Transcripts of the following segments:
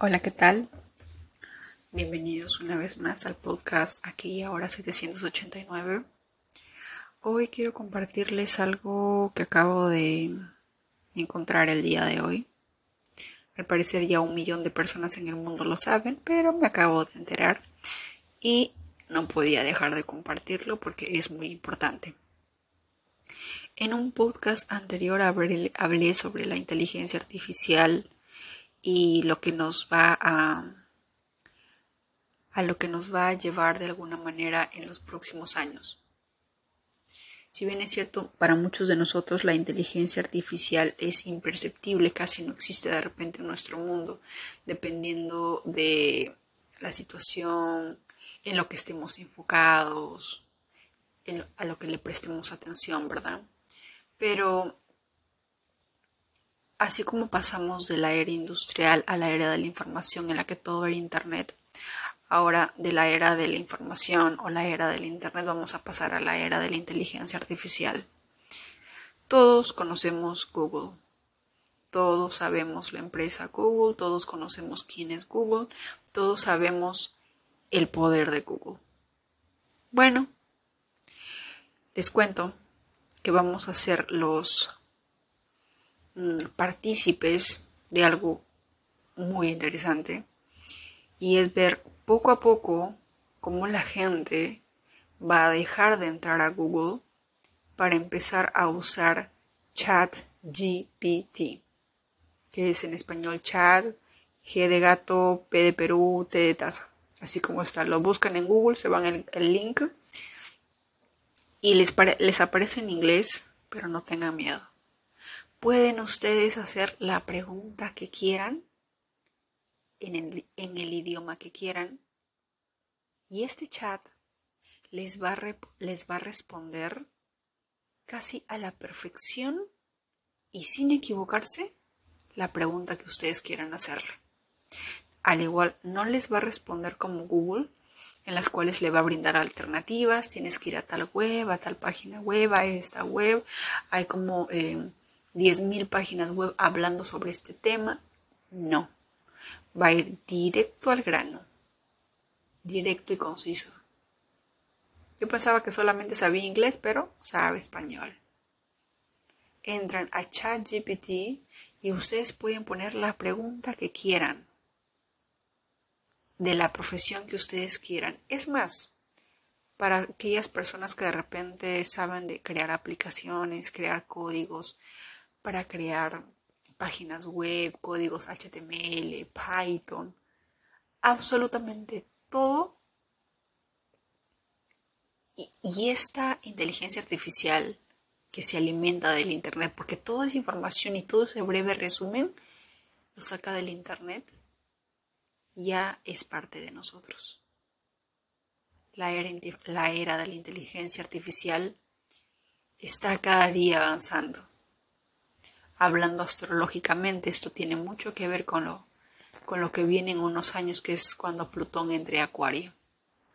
Hola, ¿qué tal? Bienvenidos una vez más al podcast aquí y ahora 789. Hoy quiero compartirles algo que acabo de encontrar el día de hoy. Al parecer ya un millón de personas en el mundo lo saben, pero me acabo de enterar y no podía dejar de compartirlo porque es muy importante. En un podcast anterior hablé sobre la inteligencia artificial y lo que nos va a a lo que nos va a llevar de alguna manera en los próximos años. Si bien es cierto, para muchos de nosotros la inteligencia artificial es imperceptible, casi no existe de repente en nuestro mundo, dependiendo de la situación, en lo que estemos enfocados, a lo que le prestemos atención, ¿verdad? Pero así como pasamos de la era industrial a la era de la información en la que todo era Internet, ahora de la era de la información o la era del Internet vamos a pasar a la era de la inteligencia artificial. Todos conocemos Google. Todos sabemos la empresa Google, todos conocemos quién es Google, todos sabemos el poder de Google. Bueno, les cuento que vamos a ser los partícipes de algo muy interesante y es ver poco a poco cómo la gente va a dejar de entrar a Google para empezar a usar Chat GPT, que es en español chat, G de gato, P de Perú, T de taza. Así como está, lo buscan en Google, se van el, el link y les, les aparece en inglés, pero no tengan miedo. Pueden ustedes hacer la pregunta que quieran en el, idioma que quieran y este chat les va, a les va a responder casi a la perfección y sin equivocarse la pregunta que ustedes quieran hacerle. Al igual, no les va a responder como Google, en las cuales le va a brindar alternativas, tienes que ir a tal web, a tal página web, a esta web, hay como eh, 10.000 páginas web hablando sobre este tema. No, va a ir directo al grano, directo y conciso. Yo pensaba que solamente sabía inglés, pero sabe español. Entran a ChatGPT y ustedes pueden poner la pregunta que quieran de la profesión que ustedes quieran. Es más, para aquellas personas que de repente saben de crear aplicaciones, crear códigos, para crear páginas web, códigos HTML, Python, absolutamente todo. Y, esta inteligencia artificial que se alimenta del Internet, porque toda esa información y todo ese breve resumen lo saca del Internet, ya es parte de nosotros. La era, la era de la inteligencia artificial está cada día avanzando hablando astrológicamente, esto tiene mucho que ver con lo, con lo que viene en unos años, que es cuando Plutón entre Acuario.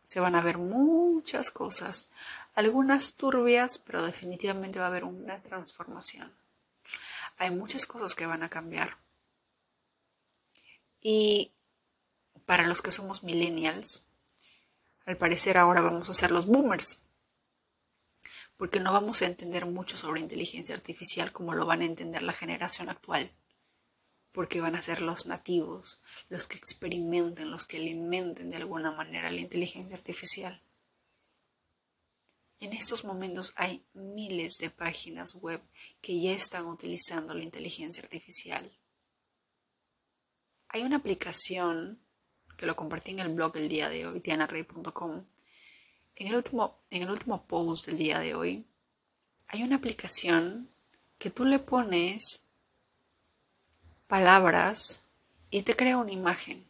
Se van a ver muchas cosas, algunas turbias, pero definitivamente va a haber una transformación. Hay muchas cosas que van a cambiar. Y para los que somos millennials, al parecer ahora vamos a ser los boomers porque no vamos a entender mucho sobre inteligencia artificial como lo van a entender la generación actual, porque van a ser los nativos, los que experimenten, los que alimenten de alguna manera la inteligencia artificial. En estos momentos hay miles de páginas web que ya están utilizando la inteligencia artificial. Hay una aplicación que lo compartí en el blog el día de hoy, tianarrey.com, en el, último, en el último post del día de hoy, hay una aplicación que tú le pones palabras y te crea una imagen.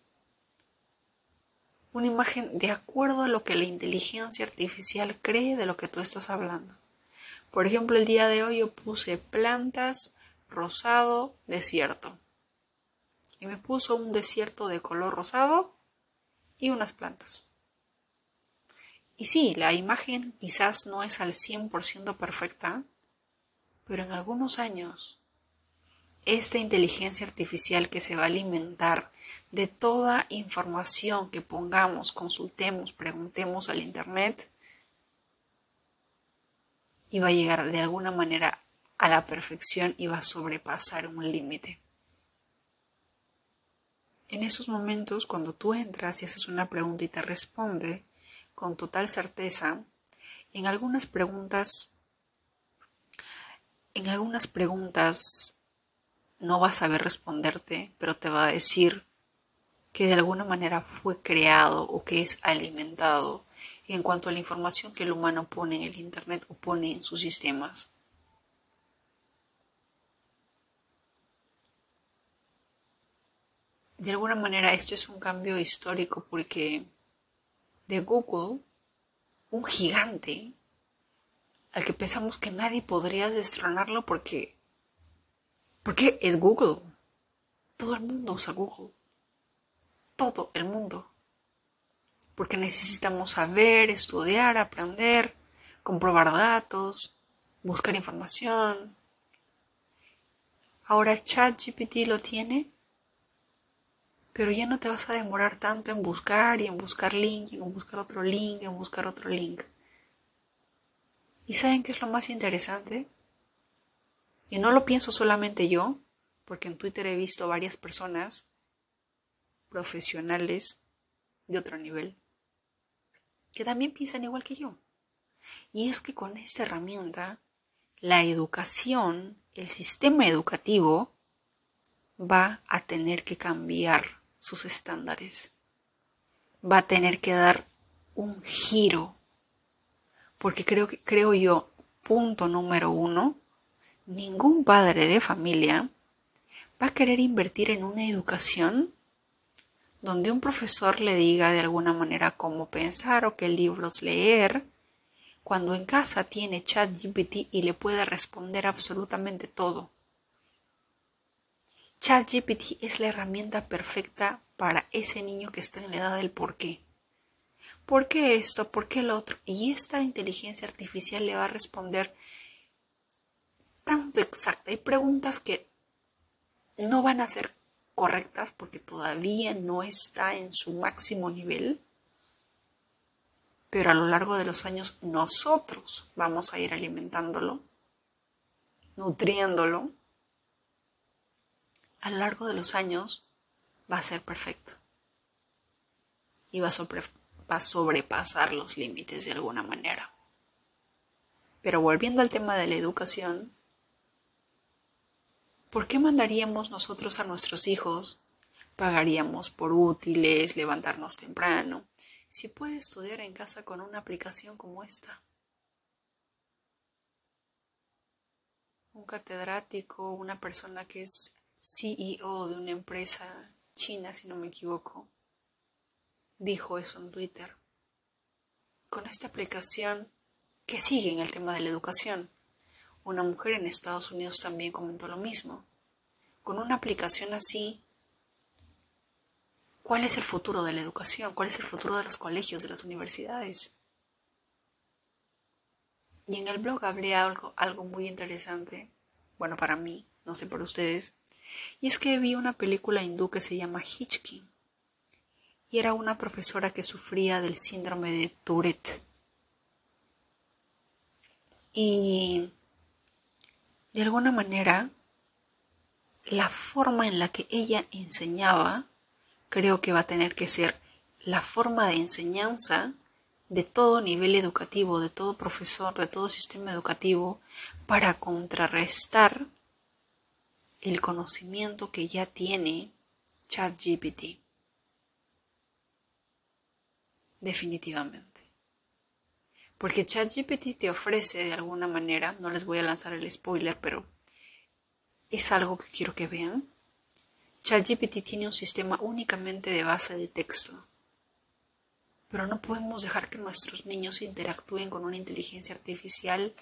Una imagen de acuerdo a lo que la inteligencia artificial cree de lo que tú estás hablando. Por ejemplo, el día de hoy yo puse plantas, rosado, desierto. Y me puso un desierto de color rosado y unas plantas. Y sí, la imagen quizás no es al 100% perfecta, pero en algunos años esta inteligencia artificial que se va a alimentar de toda información que pongamos, consultemos, preguntemos al Internet, y va a llegar de alguna manera a la perfección y va a sobrepasar un límite. En esos momentos, cuando tú entras y haces una pregunta y te responde con total certeza, en algunas preguntas, en algunas preguntas no va a saber responderte, pero te va a decir que de alguna manera fue creado o que es alimentado en cuanto a la información que el humano pone en el Internet o pone en sus sistemas. De alguna manera esto es un cambio histórico porque de Google, un gigante, al que pensamos que nadie podría destronarlo porque, porque es Google. Todo el mundo usa Google. Todo el mundo. Porque necesitamos saber, estudiar, aprender, comprobar datos, buscar información. Ahora ChatGPT lo tiene pero ya no te vas a demorar tanto en buscar y en buscar link, y en buscar otro link, en buscar otro link. ¿Y saben qué es lo más interesante? Y no lo pienso solamente yo, porque en Twitter he visto varias personas profesionales de otro nivel que también piensan igual que yo. Y es que con esta herramienta, la educación, el sistema educativo, va a tener que cambiar sus estándares. Va a tener que dar un giro. Porque creo, creo yo, punto número uno, ningún padre de familia va a querer invertir en una educación donde un profesor le diga de alguna manera cómo pensar o qué libros leer, cuando en casa tiene ChatGPT y le puede responder absolutamente todo. ChatGPT es la herramienta perfecta para ese niño que está en la edad del por qué. ¿Por qué esto? ¿Por qué lo otro? Y esta inteligencia artificial le va a responder tanto exacta. Hay preguntas que no van a ser correctas porque todavía no está en su máximo nivel. Pero a lo largo de los años nosotros vamos a ir alimentándolo, nutriéndolo a lo largo de los años va a ser perfecto. Y va a, sobrepasar los límites de alguna manera. Pero volviendo al tema de la educación, ¿por qué mandaríamos nosotros a nuestros hijos? Pagaríamos por útiles, levantarnos temprano, si puede estudiar en casa con una aplicación como esta. Un catedrático, una persona que es CEO de una empresa china, si no me equivoco, dijo eso en Twitter. Con esta aplicación que sigue en el tema de la educación, una mujer en Estados Unidos también comentó lo mismo. Con una aplicación así, ¿cuál es el futuro de la educación? ¿Cuál es el futuro de los colegios, de las universidades? Y en el blog hablé algo, algo muy interesante, bueno, para mí, no sé por ustedes, y es que vi una película hindú que se llama Hitchkin. Y era una profesora que sufría del síndrome de Tourette. Y de alguna manera, la forma en la que ella enseñaba, creo que va a tener que ser la forma de enseñanza de todo nivel educativo, de todo profesor, de todo sistema educativo, para contrarrestar el conocimiento que ya tiene ChatGPT. Definitivamente. Porque ChatGPT te ofrece de alguna manera, no les voy a lanzar el spoiler, pero es algo que quiero que vean. ChatGPT tiene un sistema únicamente de base de texto. Pero no podemos dejar que nuestros niños interactúen con una inteligencia artificial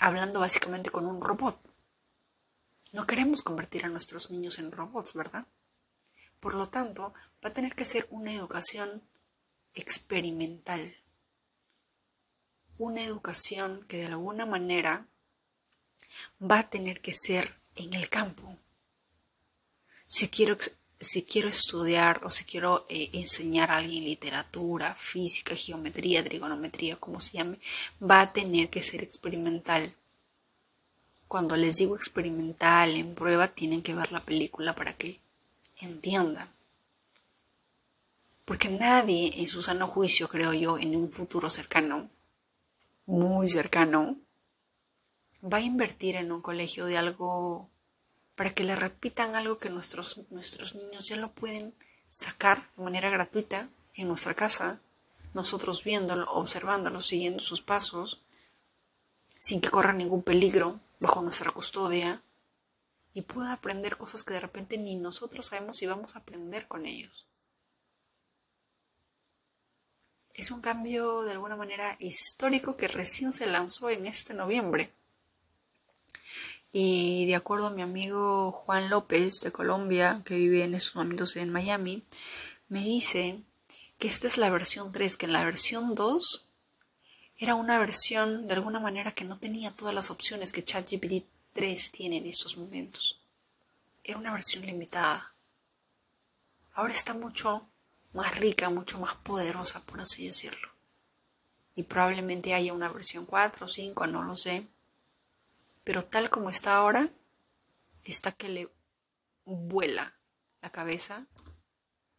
hablando básicamente con un robot. No queremos convertir a nuestros niños en robots, ¿verdad? Por lo tanto, va a tener que ser una educación experimental. Una educación que de alguna manera va a tener que ser en el campo. Si quiero, si quiero estudiar o si quiero eh, enseñar a alguien literatura, física, geometría, trigonometría, como se llame, va a tener que ser experimental. Cuando les digo experimental, en prueba, tienen que ver la película para que entiendan. Porque nadie en su sano juicio, creo yo, en un futuro cercano, muy cercano, va a invertir en un colegio de algo para que le repitan algo que nuestros, nuestros niños ya lo pueden sacar de manera gratuita en nuestra casa, nosotros viéndolo, observándolo, siguiendo sus pasos, sin que corra ningún peligro bajo nuestra custodia, y pueda aprender cosas que de repente ni nosotros sabemos si vamos a aprender con ellos. Es un cambio de alguna manera histórico que recién se lanzó en este noviembre. Y de acuerdo a mi amigo Juan López de Colombia, que vive en estos momentos en Miami, me dice que esta es la versión 3, que en la versión 2 era una versión de alguna manera que no tenía todas las opciones que ChatGPT 3 tiene en estos momentos. Era una versión limitada. Ahora está mucho más rica, mucho más poderosa, por así decirlo. Y probablemente haya una versión 4 o 5, no lo sé. Pero tal como está ahora, está que le vuela la cabeza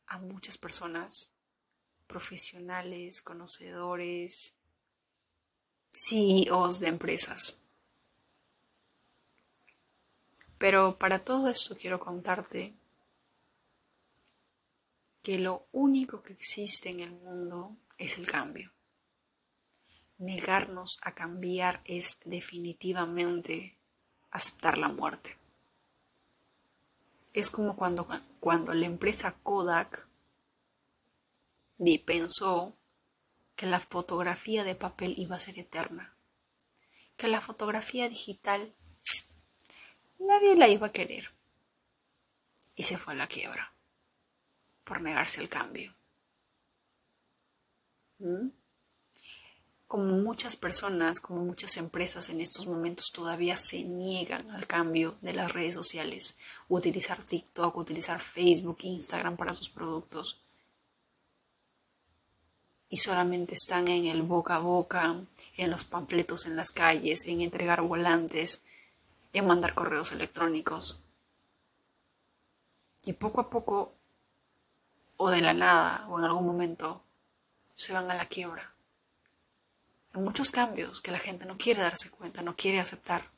a muchas personas, profesionales, conocedores, CEOs de empresas. Pero para todo esto quiero contarte que lo único que existe en el mundo es el cambio. Negarnos a cambiar es definitivamente aceptar la muerte. Es como cuando, cuando la empresa Kodak pensó que la fotografía de papel iba a ser eterna, que la fotografía digital nadie la iba a querer y se fue a la quiebra por negarse al cambio. ¿Mm? Como muchas personas, como muchas empresas en estos momentos todavía se niegan al cambio de las redes sociales, utilizar TikTok, utilizar Facebook, Instagram para sus productos. Y solamente están en el boca a boca, en los panfletos en las calles, en entregar volantes, en mandar correos electrónicos. Y poco a poco o de la nada o en algún momento se van a la quiebra. Hay muchos cambios que la gente no quiere darse cuenta, no quiere aceptar,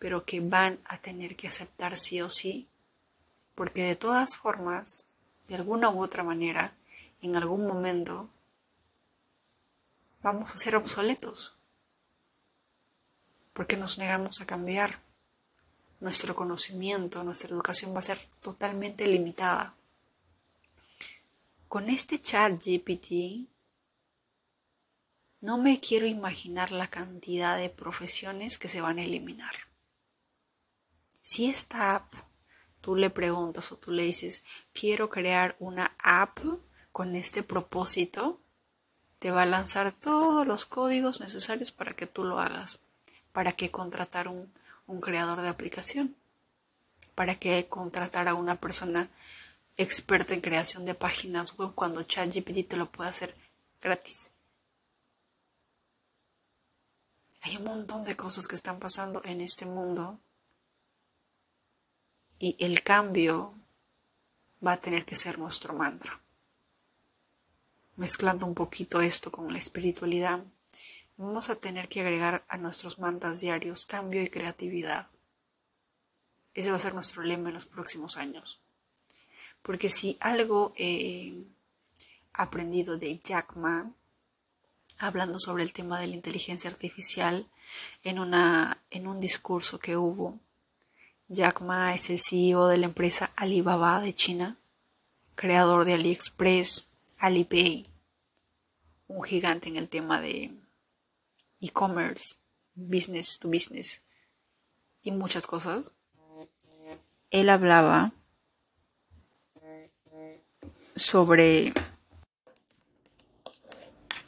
pero que van a tener que aceptar sí o sí, porque de todas formas, de alguna u otra manera, en algún momento, vamos a ser obsoletos, porque nos negamos a cambiar. Nuestro conocimiento, nuestra educación va a ser totalmente limitada. Con este chat GPT no me quiero imaginar la cantidad de profesiones que se van a eliminar. Si esta app tú le preguntas o tú le dices, quiero crear una app con este propósito, te va a lanzar todos los códigos necesarios para que tú lo hagas. ¿Para que contratar un, un creador de aplicación? ¿Para que contratar a una persona experta en creación de páginas web cuando ChatGPT te lo puede hacer gratis. Hay un montón de cosas que están pasando en este mundo y el cambio va a tener que ser nuestro mantra. Mezclando un poquito esto con la espiritualidad, vamos a tener que agregar a nuestros mantras diarios cambio y creatividad. Ese va a ser nuestro lema en los próximos años. Porque si algo he aprendido de Jack Ma, hablando sobre el tema de la inteligencia artificial en, una, en un discurso que hubo, Jack Ma es el CEO de la empresa Alibaba de China, creador de AliExpress, Alipay, un gigante en el tema de e-commerce, business to business y muchas cosas. Él hablaba sobre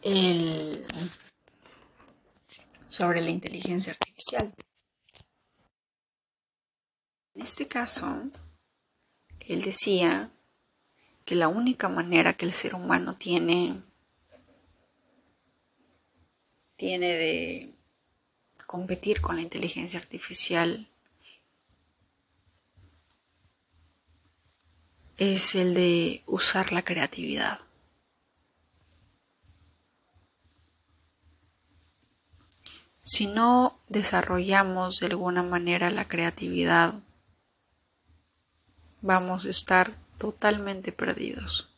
el sobre la inteligencia artificial. este caso, él decía que la única manera que el ser humano tiene tiene de competir con la inteligencia artificial es el de usar la creatividad. Si no desarrollamos de alguna manera la creatividad, vamos a estar totalmente perdidos.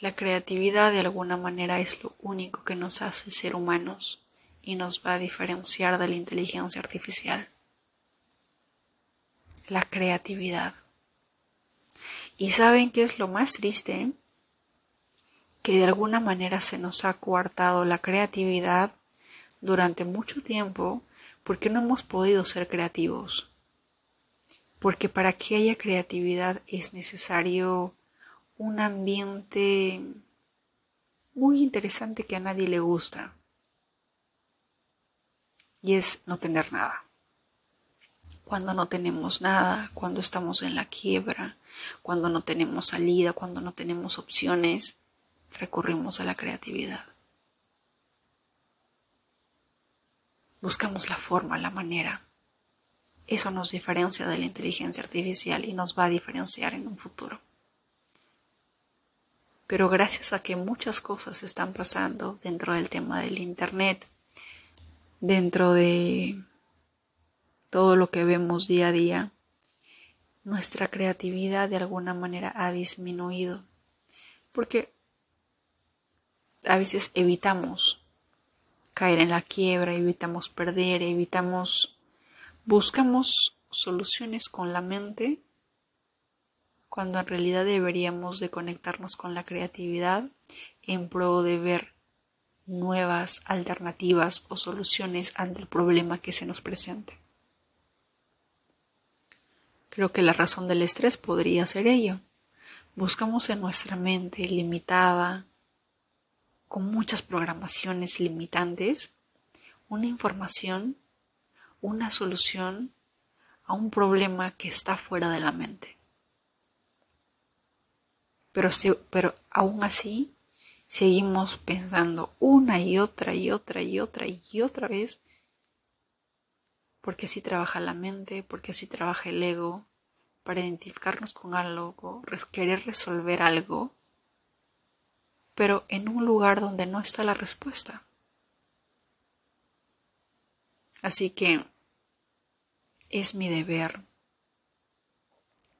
La creatividad de alguna manera es lo único que nos hace ser humanos y nos va a diferenciar de la inteligencia artificial. La creatividad. ¿Y saben qué es lo más triste? Que de alguna manera se nos ha coartado la creatividad durante mucho tiempo porque no hemos podido ser creativos. Porque para que haya creatividad es necesario un ambiente muy interesante que a nadie le gusta. Y es no tener nada. Cuando no tenemos nada, cuando estamos en la quiebra, cuando no tenemos salida, cuando no tenemos opciones, recurrimos a la creatividad. Buscamos la forma, la manera. Eso nos diferencia de la inteligencia artificial y nos va a diferenciar en un futuro. Pero gracias a que muchas cosas están pasando dentro del tema del Internet, dentro de todo lo que vemos día a día, nuestra creatividad de alguna manera ha disminuido. Porque a veces evitamos caer en la quiebra, evitamos perder, evitamos, buscamos soluciones con la mente cuando en realidad deberíamos de conectarnos con la creatividad en pro de ver nuevas alternativas o soluciones ante el problema que se nos presente. Creo que la razón del estrés podría ser ello. Buscamos en nuestra mente limitada, con muchas programaciones limitantes, una información, una solución a un problema que está fuera de la mente. Pero, pero aún así seguimos pensando una y otra y otra y otra y otra vez porque así trabaja la mente, porque así trabaja el ego, para identificarnos con algo, querer resolver algo pero en un lugar donde no está la respuesta. Así que es mi deber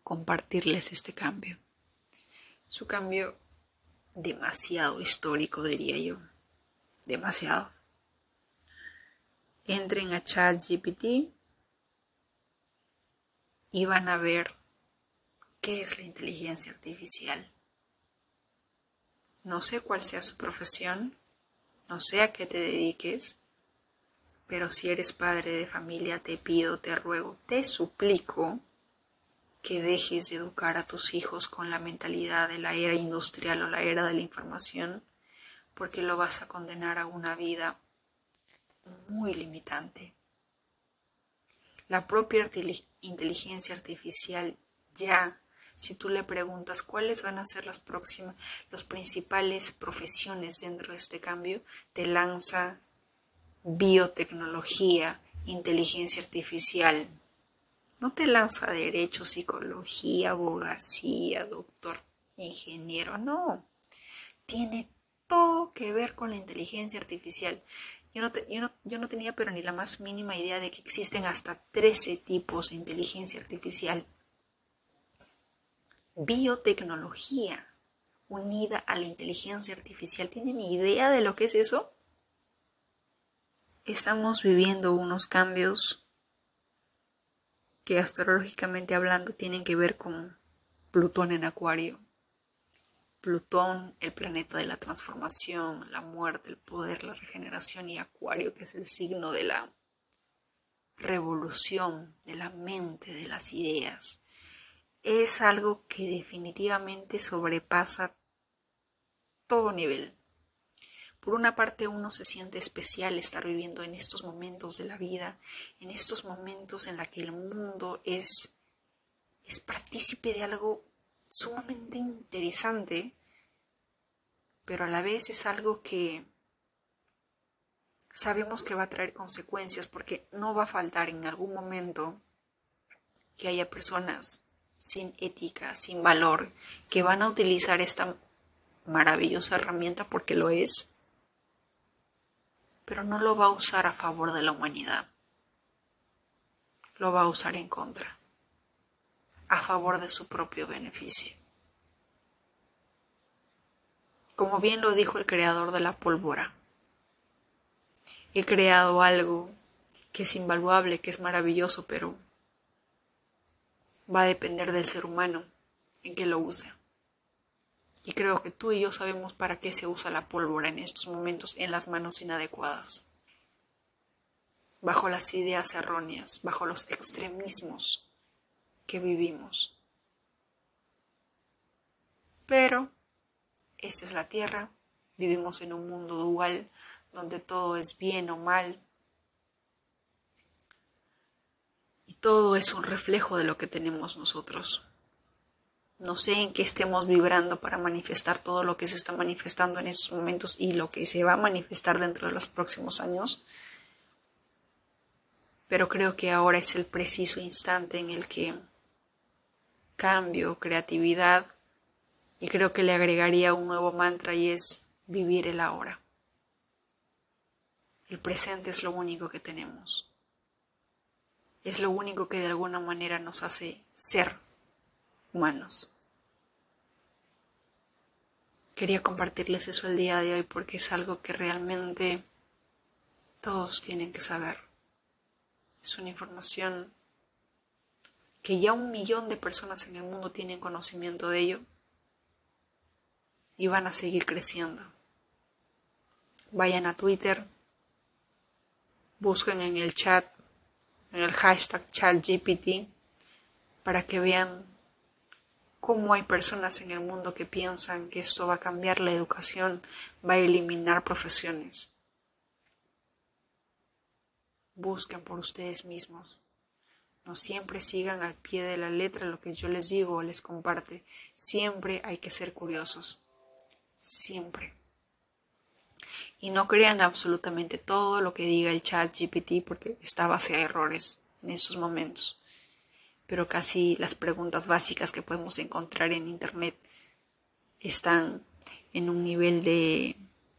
compartirles este cambio. Su cambio demasiado histórico, diría yo. Demasiado. Entren a ChatGPT y van a ver qué es la inteligencia artificial. No sé cuál sea su profesión, no sé a qué te dediques, pero si eres padre de familia, te pido, te ruego, te suplico que dejes de educar a tus hijos con la mentalidad de la era industrial o la era de la información, porque lo vas a condenar a una vida muy limitante. La propia inteligencia artificial ya si tú le preguntas cuáles van a ser las próximas, las principales profesiones dentro de este cambio, te lanza biotecnología, inteligencia artificial. No te lanza derecho, psicología, abogacía, doctor, ingeniero, no. Tiene todo que ver con la inteligencia artificial. Yo no, yo, no, tenía pero ni la más mínima idea de que existen hasta 13 tipos de inteligencia artificial biotecnología unida a la inteligencia artificial. ¿Tienen idea de lo que es eso? Estamos viviendo unos cambios que astrológicamente hablando tienen que ver con Plutón en Acuario. Plutón, el planeta de la transformación, la muerte, el poder, la regeneración y Acuario, que es el signo de la revolución de la mente, de las ideas, es algo que definitivamente sobrepasa todo nivel. Por una parte uno se siente especial estar viviendo en estos momentos de la vida, en estos momentos en la que el mundo es es partícipe de algo sumamente interesante, pero a la vez es algo que sabemos que va a traer consecuencias porque no va a faltar en algún momento que haya personas sin ética, sin valor, que van a utilizar esta maravillosa herramienta porque lo es, pero no lo va a usar a favor de la humanidad, lo va a usar en contra, a favor de su propio beneficio. Como bien lo dijo el creador de la pólvora, he creado algo que es invaluable, que es maravilloso, pero va a depender del ser humano en que lo use. Y creo que tú y yo sabemos para qué se usa la pólvora en estos momentos en las manos inadecuadas, bajo las ideas erróneas, bajo los extremismos que vivimos. Pero esta es la Tierra, vivimos en un mundo dual donde todo es bien o mal, y todo es un reflejo de lo que tenemos nosotros. No sé en qué estemos vibrando para manifestar todo lo que se está manifestando en estos momentos y lo que se va a manifestar dentro de los próximos años. Pero creo que ahora es el preciso instante en el que cambio, creatividad y creo que le agregaría un nuevo mantra y es vivir el ahora. El presente es lo único que tenemos es lo único que de alguna manera nos hace ser humanos. Quería compartirles eso el día de hoy porque es algo que realmente todos tienen que saber. Es una información que ya un millón de personas en el mundo tienen conocimiento de ello y van a seguir creciendo. Vayan a Twitter, busquen en el chat en el hashtag ChatGPT para que vean cómo hay personas en el mundo que piensan que esto va a cambiar la educación, va a eliminar profesiones. Busquen por ustedes mismos. No siempre sigan al pie de la letra lo que yo les digo o les comparte. Siempre hay que ser curiosos. Siempre y no crean absolutamente todo lo que diga el chat GPT porque está base a errores en estos momentos. Pero casi las preguntas básicas que podemos encontrar en Internet están en un nivel de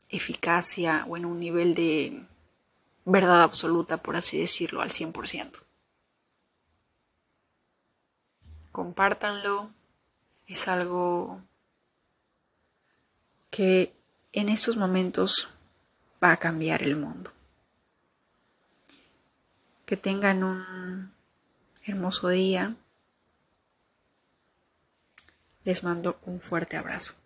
eficacia o en un nivel de verdad absoluta, por así decirlo, al 100%. Compártanlo. Es algo que en estos momentos va a cambiar el mundo. Que tengan un hermoso día. Les mando un fuerte abrazo.